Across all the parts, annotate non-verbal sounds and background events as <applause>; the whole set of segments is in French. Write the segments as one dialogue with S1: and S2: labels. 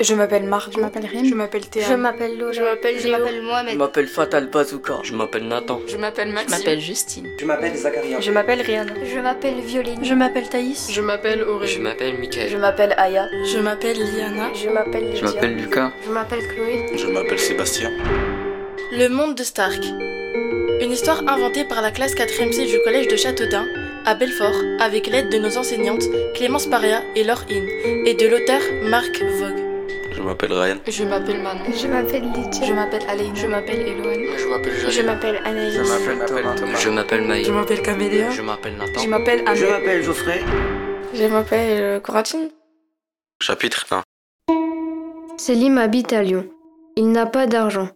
S1: Je m'appelle Marc.
S2: Je m'appelle Rim.
S1: Je m'appelle Théa.
S3: Je m'appelle Laura.
S4: Je m'appelle
S3: Je m'appelle Mohamed.
S5: Je m'appelle Fatal Bazooka.
S6: Je m'appelle Nathan.
S1: Je m'appelle
S2: Je
S1: Maxime.
S2: m'appelle Justine.
S7: Je m'appelle Zacharia.
S3: Je m'appelle Rihanna.
S4: Je m'appelle Violine.
S3: Je m'appelle Thaïs.
S1: Je m'appelle Aurélie.
S6: Je m'appelle Mickaël.
S8: Je m'appelle Aya.
S1: Je m'appelle Liana.
S3: Je m'appelle
S5: Je m'appelle Lucas.
S3: Je m'appelle Chloé.
S9: Je m'appelle Sébastien.
S10: Le monde de Stark. Une histoire inventée par la classe 4ème C du collège de Châteaudun, à Belfort, avec l'aide de nos enseignantes Clémence Paria et Laure In, et de l'auteur Marc Vogue.
S9: Je m'appelle Ryan.
S1: Je m'appelle Manon.
S3: Je m'appelle Lydia.
S1: Je m'appelle Aline.
S2: Je m'appelle Eloane.
S6: Je m'appelle
S3: Je
S6: Jalil.
S3: m'appelle Anaïs.
S5: Je m'appelle Thomas.
S6: Je m'appelle Maï.
S1: Je m'appelle Camélia.
S6: Je m'appelle Nathan.
S1: Je m'appelle Anne.
S7: Je m'appelle Geoffrey.
S10: Je m'appelle euh, Coratine.
S9: Chapitre 1.
S11: Selim habite à Lyon. Il n'a pas d'argent.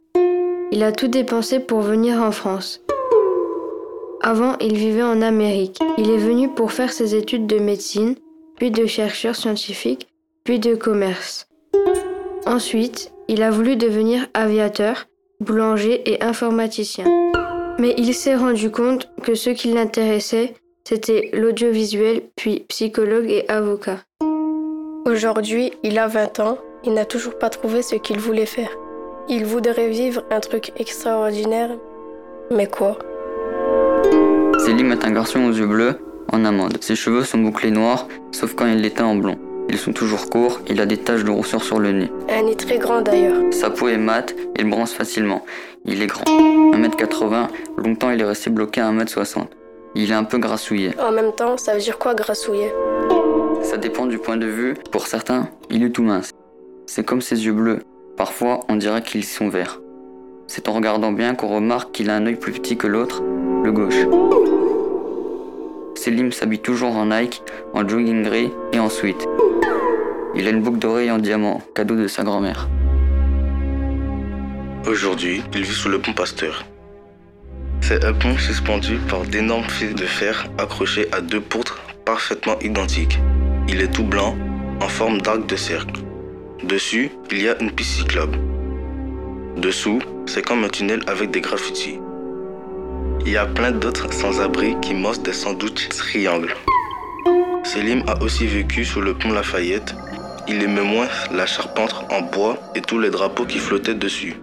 S11: Il a tout dépensé pour venir en France. Avant, il vivait en Amérique. Il est venu pour faire ses études de médecine, puis de chercheur scientifique, puis de commerce. Ensuite, il a voulu devenir aviateur, boulanger et informaticien. Mais il s'est rendu compte que ce qui l'intéressait, c'était l'audiovisuel, puis psychologue et avocat.
S3: Aujourd'hui, il a 20 ans. Il n'a toujours pas trouvé ce qu'il voulait faire. Il voudrait vivre un truc extraordinaire. Mais quoi?
S5: Selim est un garçon aux yeux bleus, en amande. Ses cheveux sont bouclés noirs, sauf quand il les teint en blond. Ils sont toujours courts, il a des taches de rousseur sur le nez.
S3: Un nez très grand d'ailleurs.
S5: Sa peau est mate, il bronze facilement. Il est grand. 1m80, longtemps il est resté bloqué à 1m60. Il est un peu grassouillet.
S3: En même temps, ça veut dire quoi grassouiller
S5: Ça dépend du point de vue. Pour certains, il est tout mince. C'est comme ses yeux bleus. Parfois, on dirait qu'ils sont verts. C'est en regardant bien qu'on remarque qu'il a un œil plus petit que l'autre, le gauche. Selim s'habille toujours en Nike, en jogging gris et en sweat. Il a une boucle d'oreille en diamant, cadeau de sa grand-mère.
S9: Aujourd'hui, il vit sous le pont Pasteur. C'est un pont suspendu par d'énormes fils de fer accrochés à deux poutres parfaitement identiques. Il est tout blanc, en forme d'arc de cercle. Dessus, il y a une piste. Dessous, c'est comme un tunnel avec des graffitis. Il y a plein d'autres sans-abri qui mangent des sandwichs triangles. Selim a aussi vécu sous le pont Lafayette. Il aimait moins la charpente en bois et tous les drapeaux qui flottaient dessus.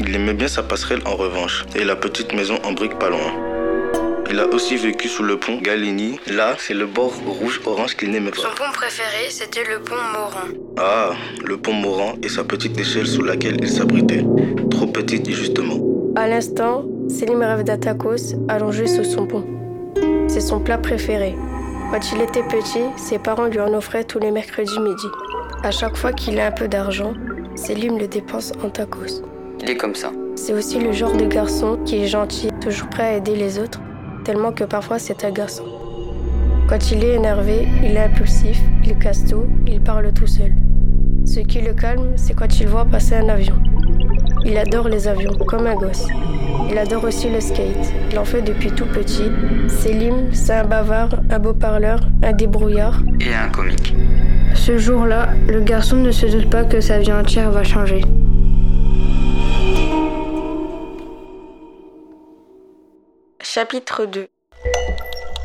S9: Il aimait bien sa passerelle en revanche et la petite maison en briques pas loin. Il a aussi vécu sous le pont Galigny. Là, c'est le bord rouge-orange qu'il n'aimait
S3: Son
S9: pas.
S3: pont préféré, c'était le pont Moran.
S9: Ah, le pont Moran et sa petite échelle sous laquelle il s'abritait. Trop petite, justement.
S3: À l'instant, Selim rêve d'un tacos allongé sous son pont. C'est son plat préféré. Quand il était petit, ses parents lui en offraient tous les mercredis midi. À chaque fois qu'il a un peu d'argent, Selim le dépense en tacos.
S5: Il est comme ça.
S3: C'est aussi le genre de garçon qui est gentil, toujours prêt à aider les autres, tellement que parfois c'est agaçant. Quand il est énervé, il est impulsif, il casse tout, il parle tout seul. Ce qui le calme, c'est quand il voit passer un avion. Il adore les avions, comme un gosse. Il adore aussi le skate. Il en fait depuis tout petit. Selim, c'est un bavard, un beau parleur, un débrouillard.
S5: Et un comique.
S11: Ce jour-là, le garçon ne se doute pas que sa vie entière va changer.
S10: Chapitre 2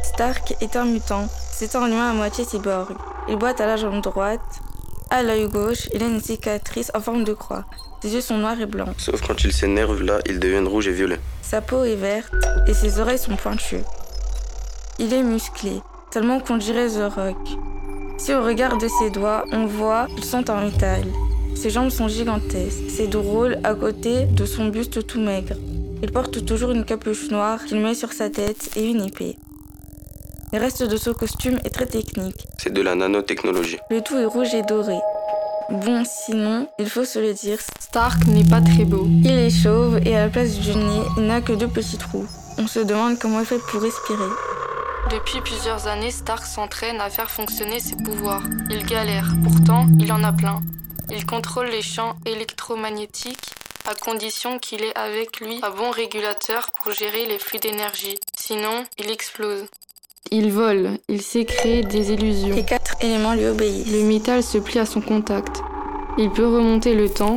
S10: Stark est un mutant. C'est un humain à moitié cyborg. Il boite à la jambe droite. À l'œil gauche, il a une cicatrice en forme de croix. Ses yeux sont noirs et blancs.
S9: Sauf quand il s'énerve, là, ils deviennent rouges et violets.
S10: Sa peau est verte et ses oreilles sont pointues. Il est musclé, tellement qu'on dirait The Rock. Si on regarde ses doigts, on voit qu'ils sont en métal. Ses jambes sont gigantesques. C'est drôle à côté de son buste tout maigre. Il porte toujours une capuche noire qu'il met sur sa tête et une épée. Le reste de son costume est très technique.
S9: C'est de la nanotechnologie.
S10: Le tout est rouge et doré. Bon, sinon, il faut se le dire,
S1: Stark n'est pas très beau.
S10: il est chauve et à la place du nez, il n'a que deux petits trous. On se demande comment il fait pour respirer.
S1: Depuis plusieurs années, Stark s'entraîne à faire fonctionner ses pouvoirs. Il galère, pourtant il en a plein. Il contrôle les champs électromagnétiques à condition qu'il ait avec lui un bon régulateur pour gérer les flux d'énergie. Sinon, il explose. Il vole, il sait créer des illusions.
S10: Les quatre éléments lui obéissent.
S1: Le métal se plie à son contact. Il peut remonter le temps.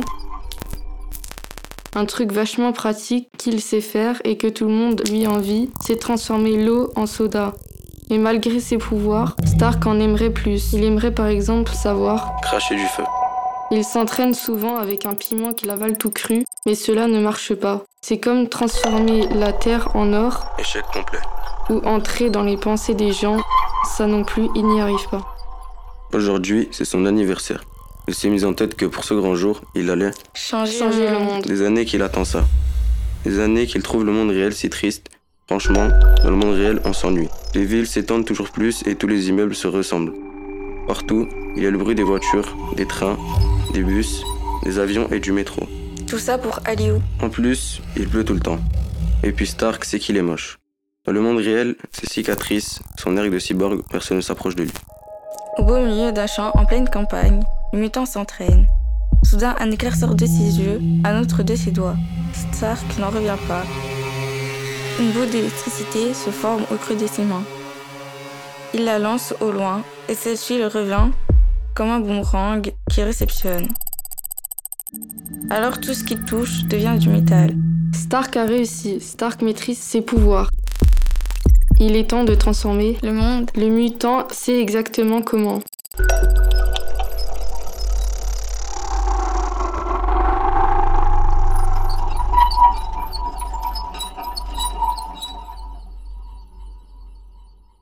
S1: Un truc vachement pratique qu'il sait faire et que tout le monde lui envie, c'est transformer l'eau en soda. Mais malgré ses pouvoirs, Stark en aimerait plus. Il aimerait par exemple savoir
S9: Cracher du feu.
S12: Il s'entraîne souvent avec un piment qu'il avale tout cru, mais cela ne marche pas. C'est comme transformer la terre en or.
S9: Échec complet.
S12: Ou entrer dans les pensées des gens. Ça non plus, il n'y arrive pas.
S13: Aujourd'hui, c'est son anniversaire. Il s'est mis en tête que pour ce grand jour, il allait
S10: changer,
S12: changer le monde.
S13: Des années qu'il attend ça. Des années qu'il trouve le monde réel si triste. Franchement, dans le monde réel, on s'ennuie. Les villes s'étendent toujours plus et tous les immeubles se ressemblent. Partout, il y a le bruit des voitures, des trains, des bus, des avions et du métro.
S10: Tout ça pour Aliou.
S13: En plus, il pleut tout le temps. Et puis Stark sait qu'il est moche. Dans le monde réel, ses cicatrices, son air de cyborg, personne ne s'approche de lui.
S10: Au beau milieu d'un champ en pleine campagne, le mutant s'entraîne. Soudain, un éclair sort de ses yeux, un autre de ses doigts. Stark n'en revient pas. Une boule d'électricité se forme au creux de ses mains. Il la lance au loin et celle-ci le revient comme un boomerang qui réceptionne. Alors tout ce qui touche devient du métal.
S12: Stark a réussi. Stark maîtrise ses pouvoirs. Il est temps de transformer
S10: le monde.
S12: Le mutant sait exactement comment.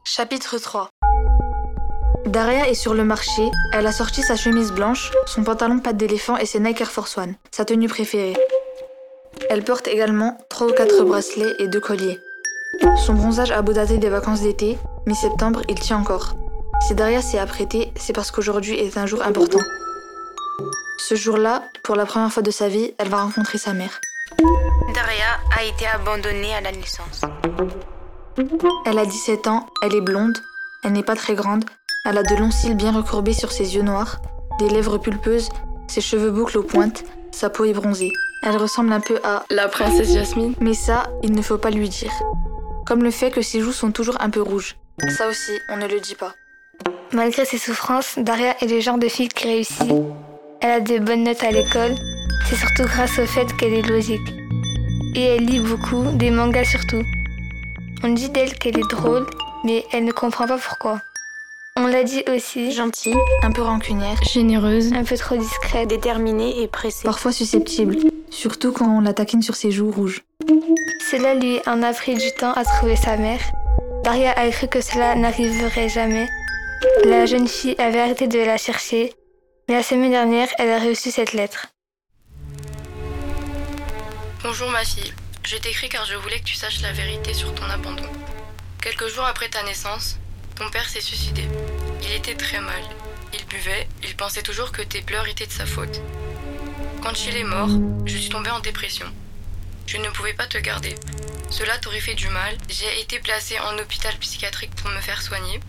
S2: Chapitre 3 Daria est sur le marché, elle a sorti sa chemise blanche, son pantalon patte d'éléphant et ses Nike Air Force One, sa tenue préférée. Elle porte également 3 ou 4 bracelets et 2 colliers. Son bronzage a beau dater des vacances d'été, mi-septembre, il tient encore. Si Daria s'est apprêtée, c'est parce qu'aujourd'hui est un jour important. Ce jour-là, pour la première fois de sa vie, elle va rencontrer sa mère.
S14: Daria a été abandonnée à la naissance.
S2: Elle a 17 ans, elle est blonde, elle n'est pas très grande, elle a de longs cils bien recourbés sur ses yeux noirs, des lèvres pulpeuses, ses cheveux boucles aux pointes, sa peau est bronzée. Elle ressemble un peu à
S12: la princesse Jasmine.
S2: Mais ça, il ne faut pas lui dire. Comme le fait que ses joues sont toujours un peu rouges. Ça aussi, on ne le dit pas.
S15: Malgré ses souffrances, Daria est le genre de fille qui réussit. Elle a de bonnes notes à l'école. C'est surtout grâce au fait qu'elle est logique. Et elle lit beaucoup, des mangas surtout. On dit d'elle qu'elle est drôle, mais elle ne comprend pas pourquoi. On l'a dit aussi.
S2: Gentille, un peu rancunière,
S12: généreuse,
S15: un peu trop discrète,
S14: déterminée et pressée.
S2: Parfois susceptible, surtout quand on la taquine sur ses joues rouges.
S15: Cela lui en a pris du temps à trouver sa mère. Daria a cru que cela n'arriverait jamais. La jeune fille avait arrêté de la chercher, mais la semaine dernière, elle a reçu cette lettre.
S12: Bonjour ma fille. Je t'écris car je voulais que tu saches la vérité sur ton abandon. Quelques jours après ta naissance, ton père s'est suicidé. Il était très mal. Il buvait, il pensait toujours que tes pleurs étaient de sa faute. Quand il est mort, je suis tombée en dépression. Je ne pouvais pas te garder. Cela t'aurait fait du mal. J'ai été placée en hôpital psychiatrique pour me faire soigner.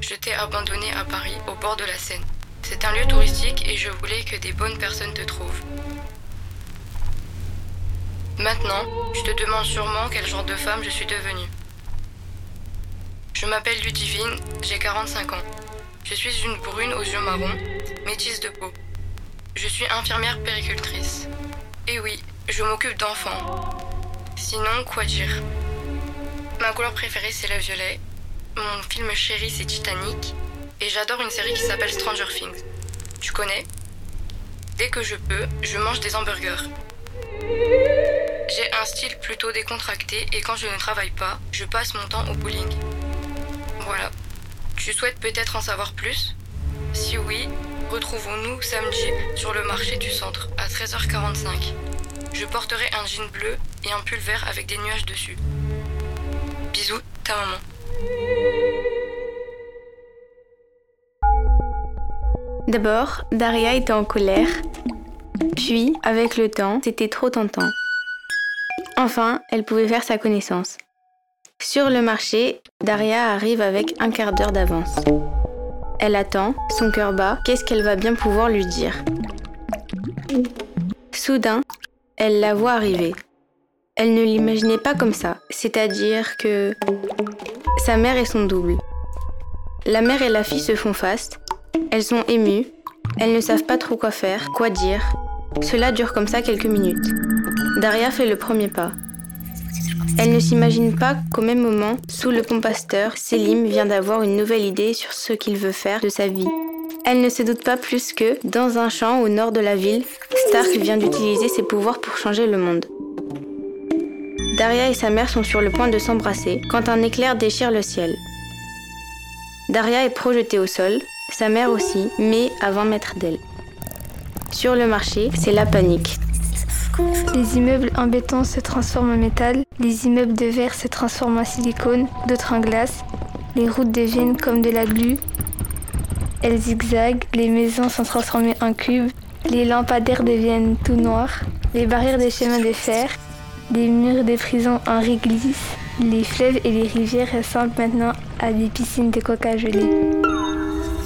S12: Je t'ai abandonnée à Paris, au bord de la Seine. C'est un lieu touristique et je voulais que des bonnes personnes te trouvent. Maintenant, tu te demandes sûrement quel genre de femme je suis devenue. Je m'appelle Ludivine, j'ai 45 ans. Je suis une brune aux yeux marrons, métisse de peau. Je suis infirmière péricultrice. Et oui, je m'occupe d'enfants. Sinon, quoi dire? Ma couleur préférée, c'est le violet. Mon film chéri, c'est Titanic. Et j'adore une série qui s'appelle Stranger Things. Tu connais? Dès que je peux, je mange des hamburgers. J'ai un style plutôt décontracté et quand je ne travaille pas, je passe mon temps au bowling. Voilà. Tu souhaites peut-être en savoir plus? Si oui, retrouvons-nous samedi sur le marché du centre à 13h45. Je porterai un jean bleu et un pull vert avec des nuages dessus. Bisous, ta maman.
S11: D'abord, Daria était en colère. Puis, avec le temps, c'était trop tentant. Enfin, elle pouvait faire sa connaissance. Sur le marché, Daria arrive avec un quart d'heure d'avance. Elle attend, son cœur bat, qu'est-ce qu'elle va bien pouvoir lui dire? Soudain, elle la voit arriver. Elle ne l'imaginait pas comme ça, c'est-à-dire que sa mère est son double. La mère et la fille se font face, elles sont émues, elles ne savent pas trop quoi faire, quoi dire. Cela dure comme ça quelques minutes. Daria fait le premier pas. Elle ne s'imagine pas qu'au même moment, sous le pont Pasteur, Selim vient d'avoir une nouvelle idée sur ce qu'il veut faire de sa vie.
S14: Elle ne se doute pas plus que, dans un champ au nord de la ville, Stark vient d'utiliser ses pouvoirs pour changer le monde. Daria et sa mère sont sur le point de s'embrasser quand un éclair déchire le ciel. Daria est projetée au sol, sa mère aussi, mais à 20 mètres d'elle. Sur le marché, c'est la panique.
S15: Les immeubles en béton se transforment en métal, les immeubles de verre se transforment en silicone, d'autres en glace, les routes deviennent comme de la glu, elles zigzaguent, les maisons sont transformées en cubes, les lampadaires deviennent tout noirs, les barrières des chemins de fer, les murs des prisons en réglissent, les fleuves et les rivières ressemblent maintenant à des piscines de coca gelées.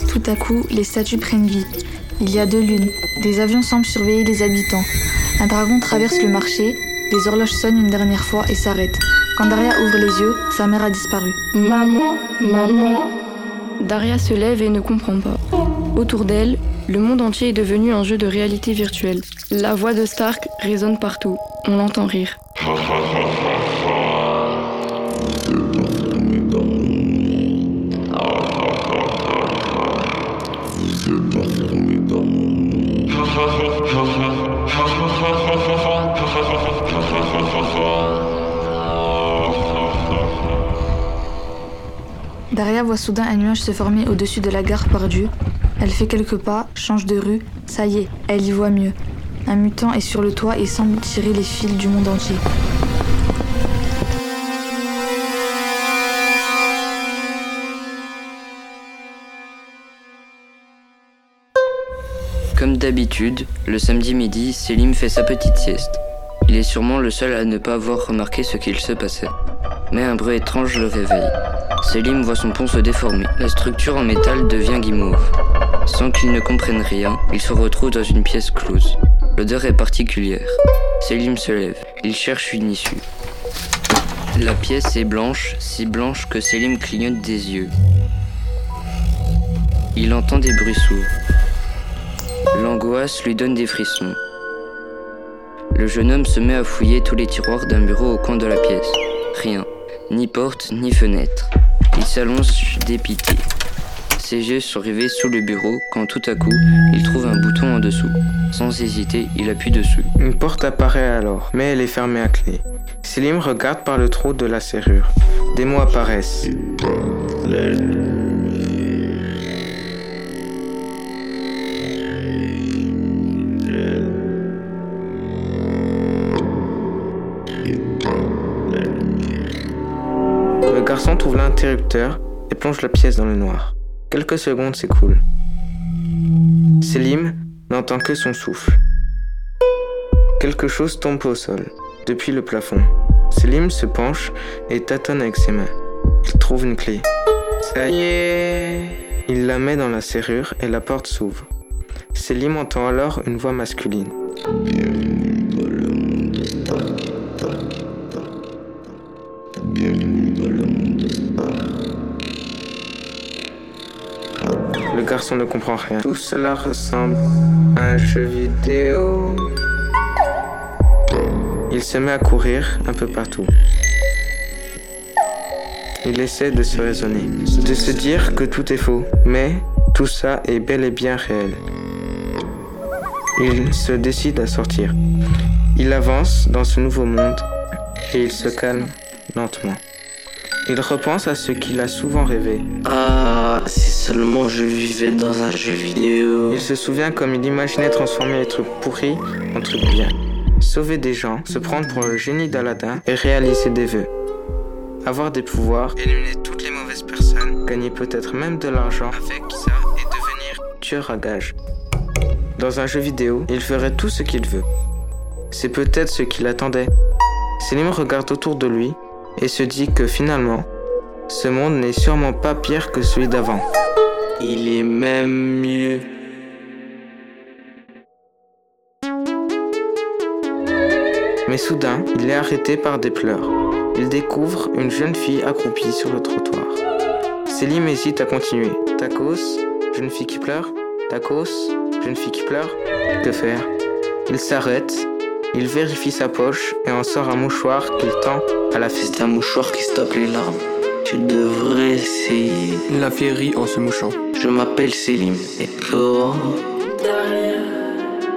S2: Tout à coup, les statues prennent vie. Il y a deux lunes. Des avions semblent surveiller les habitants. Un dragon traverse le marché. Les horloges sonnent une dernière fois et s'arrêtent. Quand Daria ouvre les yeux, sa mère a disparu.
S11: Maman, maman. Daria se lève et ne comprend pas. Autour d'elle, le monde entier est devenu un jeu de réalité virtuelle. La voix de Stark résonne partout. On l'entend rire. <laughs>
S2: Daria voit soudain un nuage se former au-dessus de la gare perdue. Elle fait quelques pas, change de rue, ça y est, elle y voit mieux. Un mutant est sur le toit et semble tirer les fils du monde entier.
S16: Comme d'habitude, le samedi midi, Selim fait sa petite sieste. Il est sûrement le seul à ne pas avoir remarqué ce qu'il se passait. Mais un bruit étrange le réveille. Selim voit son pont se déformer. La structure en métal devient guimauve. Sans qu'il ne comprenne rien, il se retrouve dans une pièce close. L'odeur est particulière. Selim se lève. Il cherche une issue. La pièce est blanche, si blanche que Selim clignote des yeux. Il entend des bruits sourds. L'angoisse lui donne des frissons. Le jeune homme se met à fouiller tous les tiroirs d'un bureau au coin de la pièce. Rien. Ni porte, ni fenêtre. Il s'allonge dépité. Ses yeux sont rivés sous le bureau quand tout à coup, il trouve un bouton en dessous. Sans hésiter, il appuie dessus.
S17: Une porte apparaît alors, mais elle est fermée à clé. Selim regarde par le trou de la serrure. Des mots apparaissent. Et plonge la pièce dans le noir. Quelques secondes s'écoulent. Selim n'entend que son souffle. Quelque chose tombe au sol, depuis le plafond. Selim se penche et tâtonne avec ses mains. Il trouve une clé. Ça y est Il la met dans la serrure et la porte s'ouvre. Selim entend alors une voix masculine. Ne comprend rien. Tout cela ressemble à un jeu vidéo. Il se met à courir un peu partout. Il essaie de se raisonner, de se dire que tout est faux, mais tout ça est bel et bien réel. Il se décide à sortir. Il avance dans ce nouveau monde et il se calme lentement. Il repense à ce qu'il a souvent rêvé.
S18: Ah, si seulement je vivais dans un jeu vidéo.
S17: Il se souvient comme il imaginait transformer les trucs pourris en trucs bien. Sauver des gens, se prendre pour le génie d'Aladin et réaliser des vœux. Avoir des pouvoirs, éliminer toutes les mauvaises personnes, gagner peut-être même de l'argent avec ça et devenir tueur à gages. Dans un jeu vidéo, il ferait tout ce qu'il veut. C'est peut-être ce qu'il attendait. Selim regarde autour de lui et se dit que finalement, ce monde n'est sûrement pas pire que celui d'avant.
S18: Il est même mieux.
S17: Mais soudain, il est arrêté par des pleurs. Il découvre une jeune fille accroupie sur le trottoir. Selim hésite à continuer. Tacos, jeune fille qui pleure. Tacos, jeune fille qui pleure. Que faire? Il s'arrête, il vérifie sa poche et en sort un mouchoir qu'il tend à la fille.
S18: C'est un mouchoir qui stoppe les larmes. Tu devrais essayer.
S13: La fille rit en se mouchant.
S18: Je m'appelle Selim. Et toi?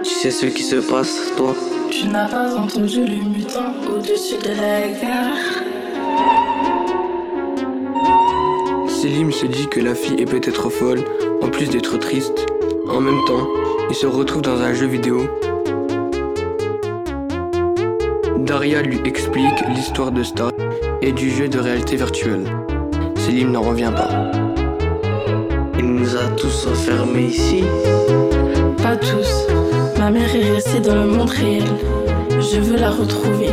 S18: Tu sais ce qui se passe, toi?
S8: Tu n'as pas entendu le mutant au-dessus de la gare?
S19: Selim se dit que la fille est peut-être folle, en plus d'être triste. En même temps, il se retrouve dans un jeu vidéo. Daria lui explique l'histoire de Star et du jeu de réalité virtuelle. Selim n'en revient pas.
S18: Il nous a tous enfermés ici
S8: Pas tous. Ma mère est restée dans le monde réel. Je veux la retrouver.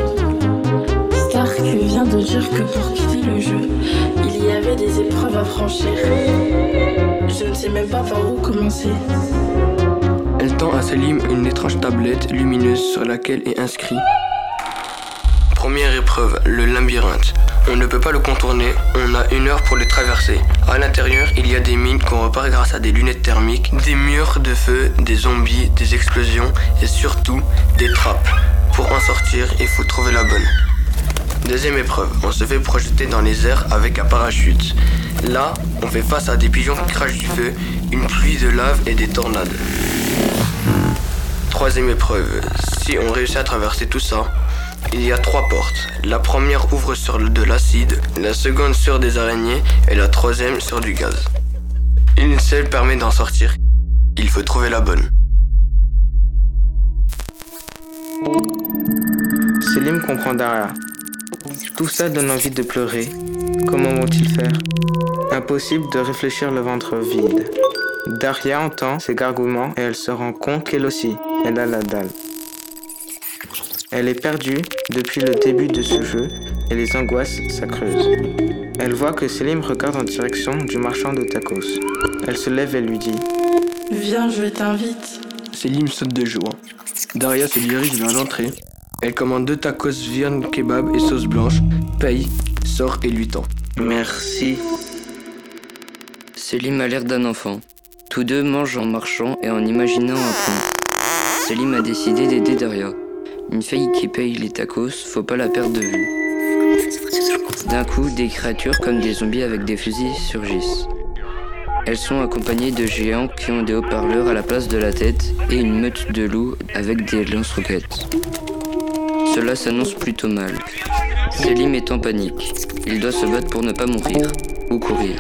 S8: Stark vient de dire que pour quitter le jeu, il y avait des épreuves à franchir. Je ne sais même pas par où commencer.
S19: Elle tend à Selim une étrange tablette lumineuse sur laquelle est inscrit Première épreuve, le labyrinthe. On ne peut pas le contourner, on a une heure pour le traverser. À l'intérieur, il y a des mines qu'on repart grâce à des lunettes thermiques, des murs de feu, des zombies, des explosions et surtout des trappes. Pour en sortir, il faut trouver la bonne. Deuxième épreuve, on se fait projeter dans les airs avec un parachute. Là, on fait face à des pigeons qui crachent du feu, une pluie de lave et des tornades. Troisième épreuve, si on réussit à traverser tout ça, il y a trois portes. La première ouvre sur de l'acide, la seconde sur des araignées et la troisième sur du gaz. Une seule permet d'en sortir. Il faut trouver la bonne.
S17: Selim comprend Daria. Tout ça donne envie de pleurer. Comment vont-ils faire? Impossible de réfléchir le ventre vide. Daria entend ses gargouillements et elle se rend compte qu'elle aussi, elle a la dalle. Elle est perdue depuis le début de ce jeu et les angoisses s'accreusent. Elle voit que Selim regarde en direction du marchand de tacos. Elle se lève et lui dit
S8: Viens, je t'invite.
S19: Selim saute de joie. Daria se dirige vers l'entrée. Elle commande deux tacos viande kebab et sauce blanche, paye, sort et lui tend.
S18: Merci.
S16: Selim a l'air d'un enfant. Tous deux mangent en marchant et en imaginant un plan. Selim a décidé d'aider Daria. Une fille qui paye les tacos, faut pas la perdre de vue. D'un coup, des créatures comme des zombies avec des fusils surgissent. Elles sont accompagnées de géants qui ont des haut-parleurs à la place de la tête et une meute de loups avec des lance-roquettes. Cela s'annonce plutôt mal. Selim est en panique. Il doit se battre pour ne pas mourir ou courir.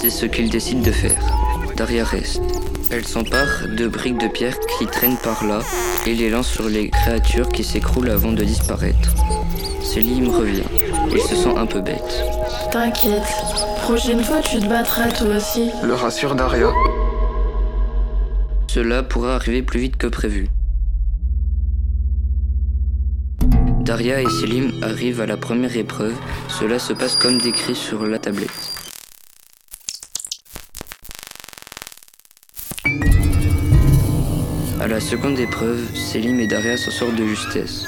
S16: C'est ce qu'il décide de faire. Daria reste. Elle s'empare de briques de pierre qui traînent par là et les lance sur les créatures qui s'écroulent avant de disparaître. Selim revient. Il se sent un peu bête.
S8: T'inquiète, prochaine fois tu te battras toi aussi.
S17: Le rassure Daria.
S16: Cela pourra arriver plus vite que prévu. Daria et Selim arrivent à la première épreuve. Cela se passe comme décrit sur la tablette. La seconde épreuve, Selim et Daria s'en sortent de justesse.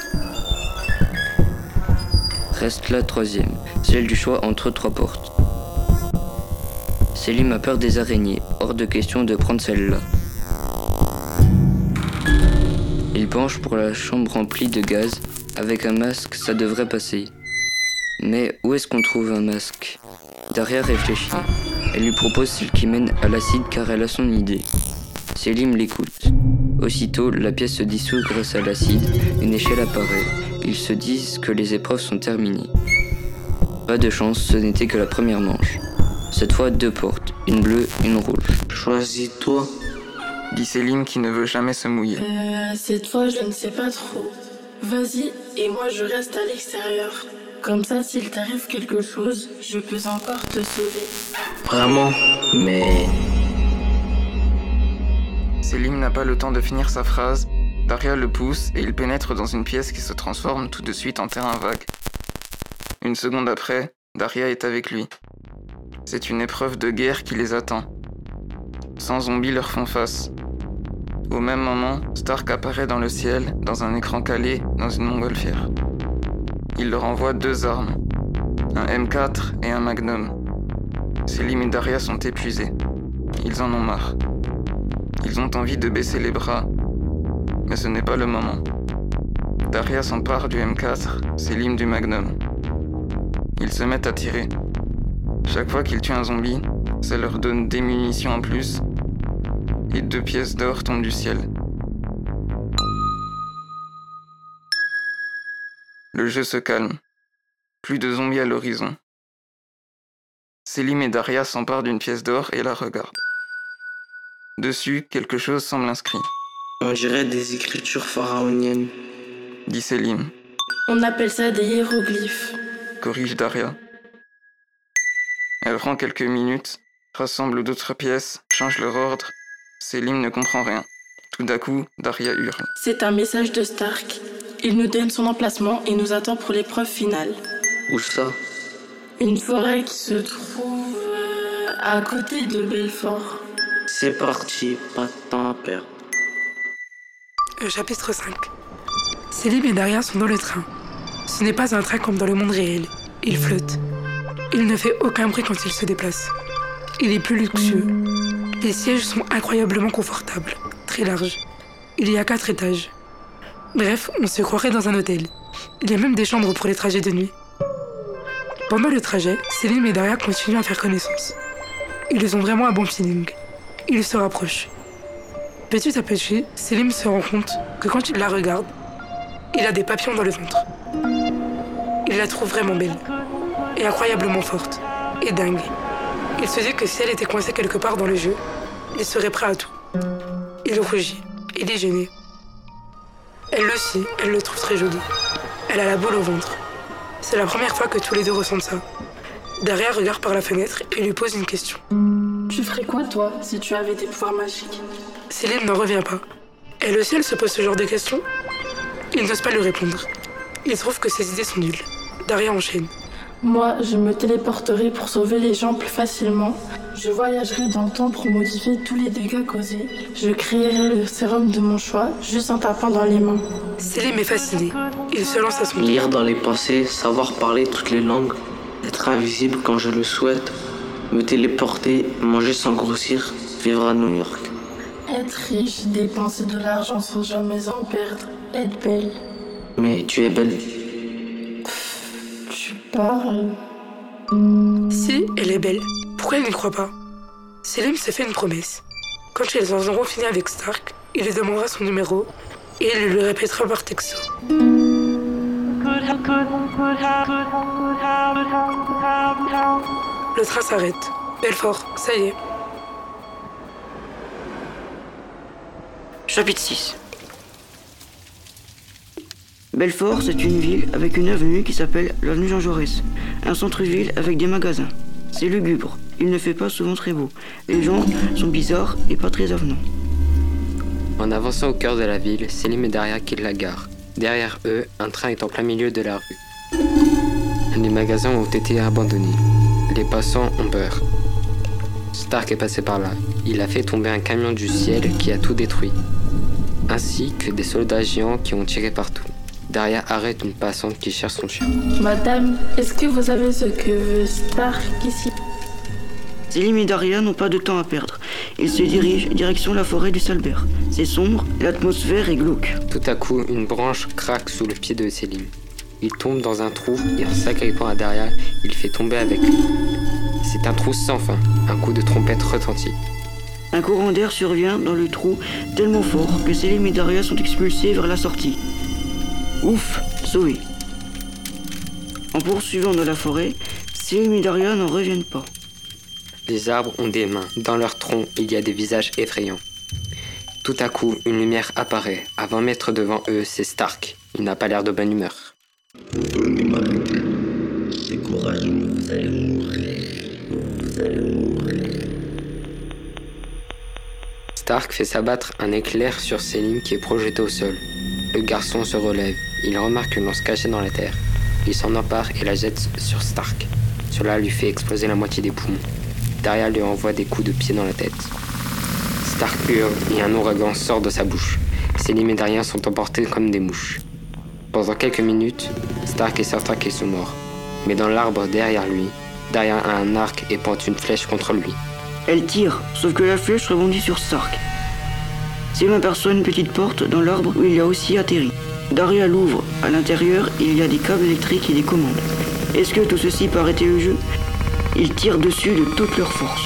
S16: Reste la troisième, celle du choix entre trois portes. Selim a peur des araignées, hors de question de prendre celle-là. Il penche pour la chambre remplie de gaz. Avec un masque, ça devrait passer. Mais où est-ce qu'on trouve un masque? Daria réfléchit. Elle lui propose celle qui mène à l'acide car elle a son idée. Selim l'écoute. Aussitôt, la pièce se dissout grâce à l'acide, une échelle apparaît. Ils se disent que les épreuves sont terminées. Pas de chance, ce n'était que la première manche. Cette fois, deux portes, une bleue, une rouge.
S18: Choisis-toi,
S17: dit Selim qui ne veut jamais se mouiller.
S8: Euh, cette fois, je ne sais pas trop. Vas-y, et moi je reste à l'extérieur. Comme ça, s'il t'arrive quelque chose, je peux encore te sauver.
S18: Vraiment Mais...
S17: Selim n'a pas le temps de finir sa phrase. Daria le pousse et il pénètre dans une pièce qui se transforme tout de suite en terrain vague. Une seconde après, Daria est avec lui. C'est une épreuve de guerre qui les attend. 100 zombies leur font face. Au même moment, Stark apparaît dans le ciel, dans un écran calé, dans une montgolfière. Il leur envoie deux armes, un M4 et un Magnum. Selim et Daria sont épuisés. Ils en ont marre. Ils ont envie de baisser les bras, mais ce n'est pas le moment. Daria s'empare du M4, Selim du Magnum. Ils se mettent à tirer. Chaque fois qu'ils tuent un zombie,
S20: Ça leur donne des munitions en plus. Et deux pièces d'or tombent du ciel. Le jeu se calme. Plus de zombies à l'horizon. Selim et Daria s'emparent d'une pièce d'or et la regardent. Dessus, quelque chose semble inscrit.
S18: On dirait des écritures pharaoniennes,
S20: dit Selim.
S8: On appelle ça des hiéroglyphes,
S20: corrige Daria. Elle prend quelques minutes, rassemble d'autres pièces, change leur ordre. Selim ne comprend rien. Tout d'un coup, Daria hurle.
S8: C'est un message de Stark. Il nous donne son emplacement et nous attend pour l'épreuve finale.
S18: Où ça?
S8: Une forêt qui se trouve euh, à côté de Belfort.
S18: C'est parti, pas de temps à perdre.
S21: Euh, chapitre 5 Selim et Daria sont dans le train. Ce n'est pas un train comme dans le monde réel. Il flotte. Il ne fait aucun bruit quand il se déplace. Il est plus luxueux. Les sièges sont incroyablement confortables, très larges. Il y a quatre étages. Bref, on se croirait dans un hôtel. Il y a même des chambres pour les trajets de nuit. Pendant le trajet, Selim et Daria continuent à faire connaissance. Ils ont vraiment un bon feeling. Ils se rapprochent. Petit à petit, Selim se rend compte que quand il la regarde, il a des papillons dans le ventre. Il la trouve vraiment belle, et incroyablement forte, et dingue. Il se dit que si elle était coincée quelque part dans le jeu, il serait prêt à tout. Il rougit, il est gêné. Elle le sait, elle le trouve très joli. Elle a la boule au ventre. C'est la première fois que tous les deux ressentent ça. Daria regarde par la fenêtre et lui pose une question.
S8: Tu ferais quoi, toi, si tu avais des pouvoirs magiques
S21: Céline n'en revient pas. Elle aussi, elle se pose ce genre de questions Il n'ose pas lui répondre. Il trouve que ses idées sont nulles. Daria enchaîne.
S8: Moi, je me téléporterai pour sauver les gens plus facilement. Je voyagerai dans le temps pour modifier tous les dégâts causés. Je créerai le sérum de mon choix juste en tapant dans les mains.
S21: Célim est fasciné. Il se lance à son
S18: Lire dans les pensées, savoir parler toutes les langues, être invisible quand je le souhaite, me téléporter, manger sans grossir, vivre à New York.
S8: Être riche, dépenser de l'argent sans jamais en perdre, être belle.
S18: Mais tu es belle.
S8: Tu parles.
S21: Si, elle est belle. Pourquoi elle n'y croit pas Selim se fait une promesse. Quand ils en auront fini avec Stark, il lui demandera son numéro et il lui répétera par texto. Le train s'arrête. Belfort, ça y est.
S7: Chapitre 6 Belfort, c'est une ville avec une avenue qui s'appelle l'avenue Jean Jaurès. Un centre-ville avec des magasins. C'est lugubre. Il ne fait pas souvent très beau. Les gens sont bizarres et pas très avenants.
S22: En avançant au cœur de la ville, Selim et Daria quittent la gare. Derrière eux, un train est en plein milieu de la rue. Les magasins ont été abandonnés. Les passants ont peur. Stark est passé par là. Il a fait tomber un camion du ciel qui a tout détruit, ainsi que des soldats géants qui ont tiré partout. Daria arrête une passante qui cherche son chien.
S8: Madame, est-ce que vous savez ce que veut Stark ici?
S7: Selim et Daria n'ont pas de temps à perdre. Ils se dirigent direction la forêt du Salbert. C'est sombre, l'atmosphère est glauque.
S22: Tout à coup, une branche craque sous le pied de Selim. Il tombe dans un trou et en s'agrippant à Daria, il fait tomber avec lui. C'est un trou sans fin. Un coup de trompette retentit.
S7: Un courant d'air survient dans le trou tellement fort que Selim et Daria sont expulsés vers la sortie. Ouf, sauvé. En poursuivant dans la forêt, Selim et Daria n'en reviennent pas.
S22: Les arbres ont des mains. Dans leurs troncs, il y a des visages effrayants. Tout à coup, une lumière apparaît. À 20 mètres devant eux, c'est Stark. Il n'a pas l'air de bonne humeur. Stark fait s'abattre un éclair sur Selim qui est projeté au sol. Le garçon se relève. Il remarque une lance cachée dans la terre. Il s'en empare et la jette sur Stark. Cela lui fait exploser la moitié des poumons. Daria lui envoie des coups de pied dans la tête. Stark hurle et un ouragan sort de sa bouche. Selim et Daria sont emportés comme des mouches. Pendant quelques minutes, Stark est certain qu'ils sont morts. Mais dans l'arbre derrière lui, Daria a un arc et pointe une flèche contre lui.
S7: Elle tire, sauf que la flèche rebondit sur Stark. Selim aperçoit une petite porte dans l'arbre où il a aussi atterri. Daria l'ouvre. À l'intérieur, il y a des câbles électriques et des commandes. Est-ce que tout ceci paraît le jeu? Ils tirent dessus de toute leur force.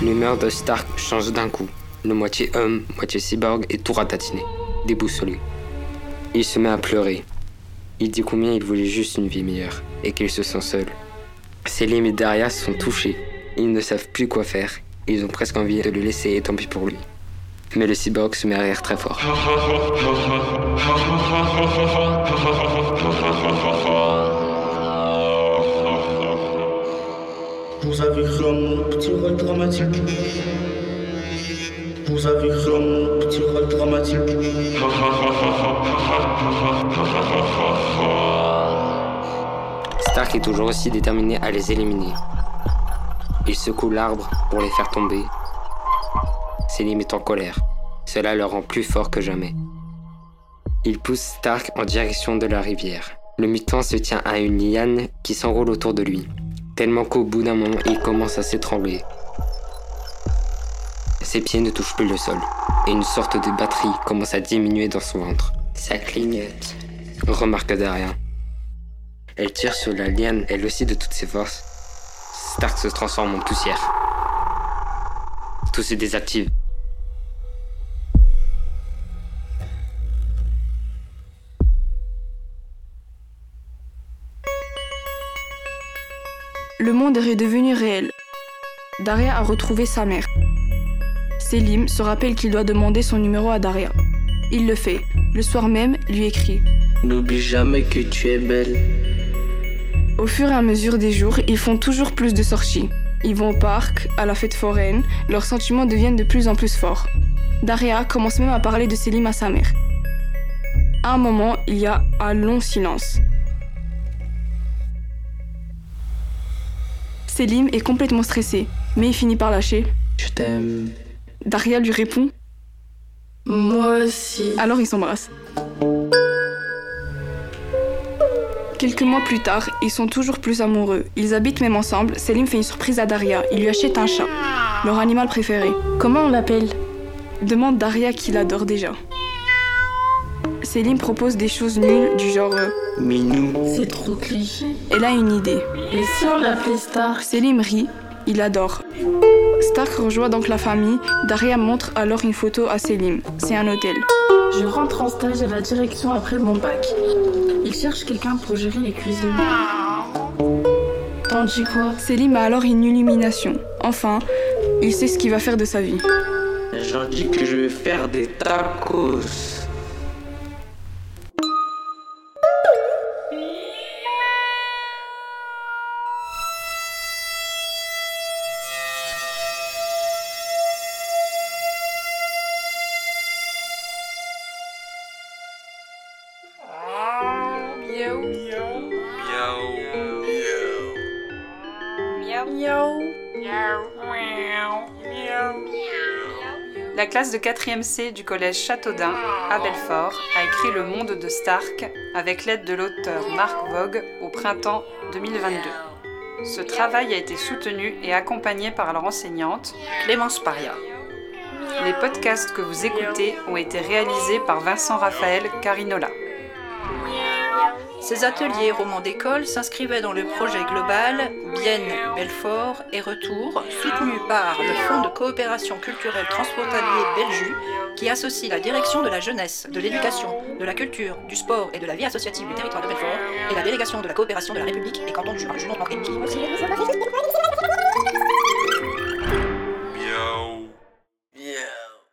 S22: L'humeur de Stark change d'un coup. Le moitié homme, moitié cyborg est tout ratatiné, déboussolé. Il se met à pleurer. Il dit combien il voulait juste une vie meilleure et qu'il se sent seul. Selim et Daria sont touchés. Ils ne savent plus quoi faire. Ils ont presque envie de le laisser et tant pis pour lui. Mais le cyborg se met à rire très fort.
S23: Vous avez cru mon petit dramatique. Vous avez mon
S22: Stark est toujours aussi déterminé à les éliminer. Il secoue l'arbre pour les faire tomber. Selim est en colère. Cela le rend plus fort que jamais. Il pousse Stark en direction de la rivière. Le mutant se tient à une liane qui s'enroule autour de lui, tellement qu'au bout d'un moment, il commence à s'étrangler. Ses pieds ne touchent plus le sol, et une sorte de batterie commence à diminuer dans son ventre. Ça clignote, remarque Daria. Elle tire sur la liane, elle aussi de toutes ses forces. Stark se transforme en poussière. Tout se désactive.
S24: Le monde est redevenu réel. Daria a retrouvé sa mère. Selim se rappelle qu'il doit demander son numéro à Daria. Il le fait. Le soir même, lui écrit.
S18: N'oublie jamais que tu es belle.
S24: Au fur et à mesure des jours, ils font toujours plus de sorties. Ils vont au parc, à la fête foraine, leurs sentiments deviennent de plus en plus forts. Daria commence même à parler de Selim à sa mère. À un moment, il y a un long silence. Selim est complètement stressé, mais il finit par lâcher.
S18: Je t'aime.
S24: Daria lui répond
S8: Moi aussi.
S24: Alors ils s'embrassent. Quelques mois plus tard, ils sont toujours plus amoureux. Ils habitent même ensemble. Selim fait une surprise à Daria. Il lui achète un chat, leur animal préféré.
S8: Comment on l'appelle?
S24: Demande Daria qui l'adore déjà. Selim propose des choses nulles du genre euh,
S18: Minou.
S8: C'est trop cliché.
S24: Elle a une idée.
S8: Et si on l'appelait Stark
S24: Selim rit, il adore. Stark rejoint donc la famille. Daria montre alors une photo à Selim. C'est un hôtel.
S8: Je rentre en stage à la direction après mon bac. Il cherche quelqu'un pour gérer les cuisines. T'en dis quoi?
S24: Selim a alors une illumination. Enfin, il sait ce qu'il va faire de sa vie.
S18: J'en dis que je vais faire des tacos.
S25: La classe de 4e C du collège Châteaudun, à Belfort, a écrit Le Monde de Stark avec l'aide de l'auteur Marc Vogue au printemps 2022. Ce travail a été soutenu et accompagné par leur enseignante, Clémence Paria. Les podcasts que vous écoutez ont été réalisés par Vincent Raphaël Carinola.
S26: Ces ateliers romans d'école s'inscrivaient dans le projet global Bienne, Belfort et Retour, soutenu par le Fonds de coopération culturelle transfrontalier Belju, qui associe la direction de la jeunesse, de l'éducation, de la culture, du sport et de la vie associative du territoire de Belfort et la délégation de la coopération de la République et canton du Jura.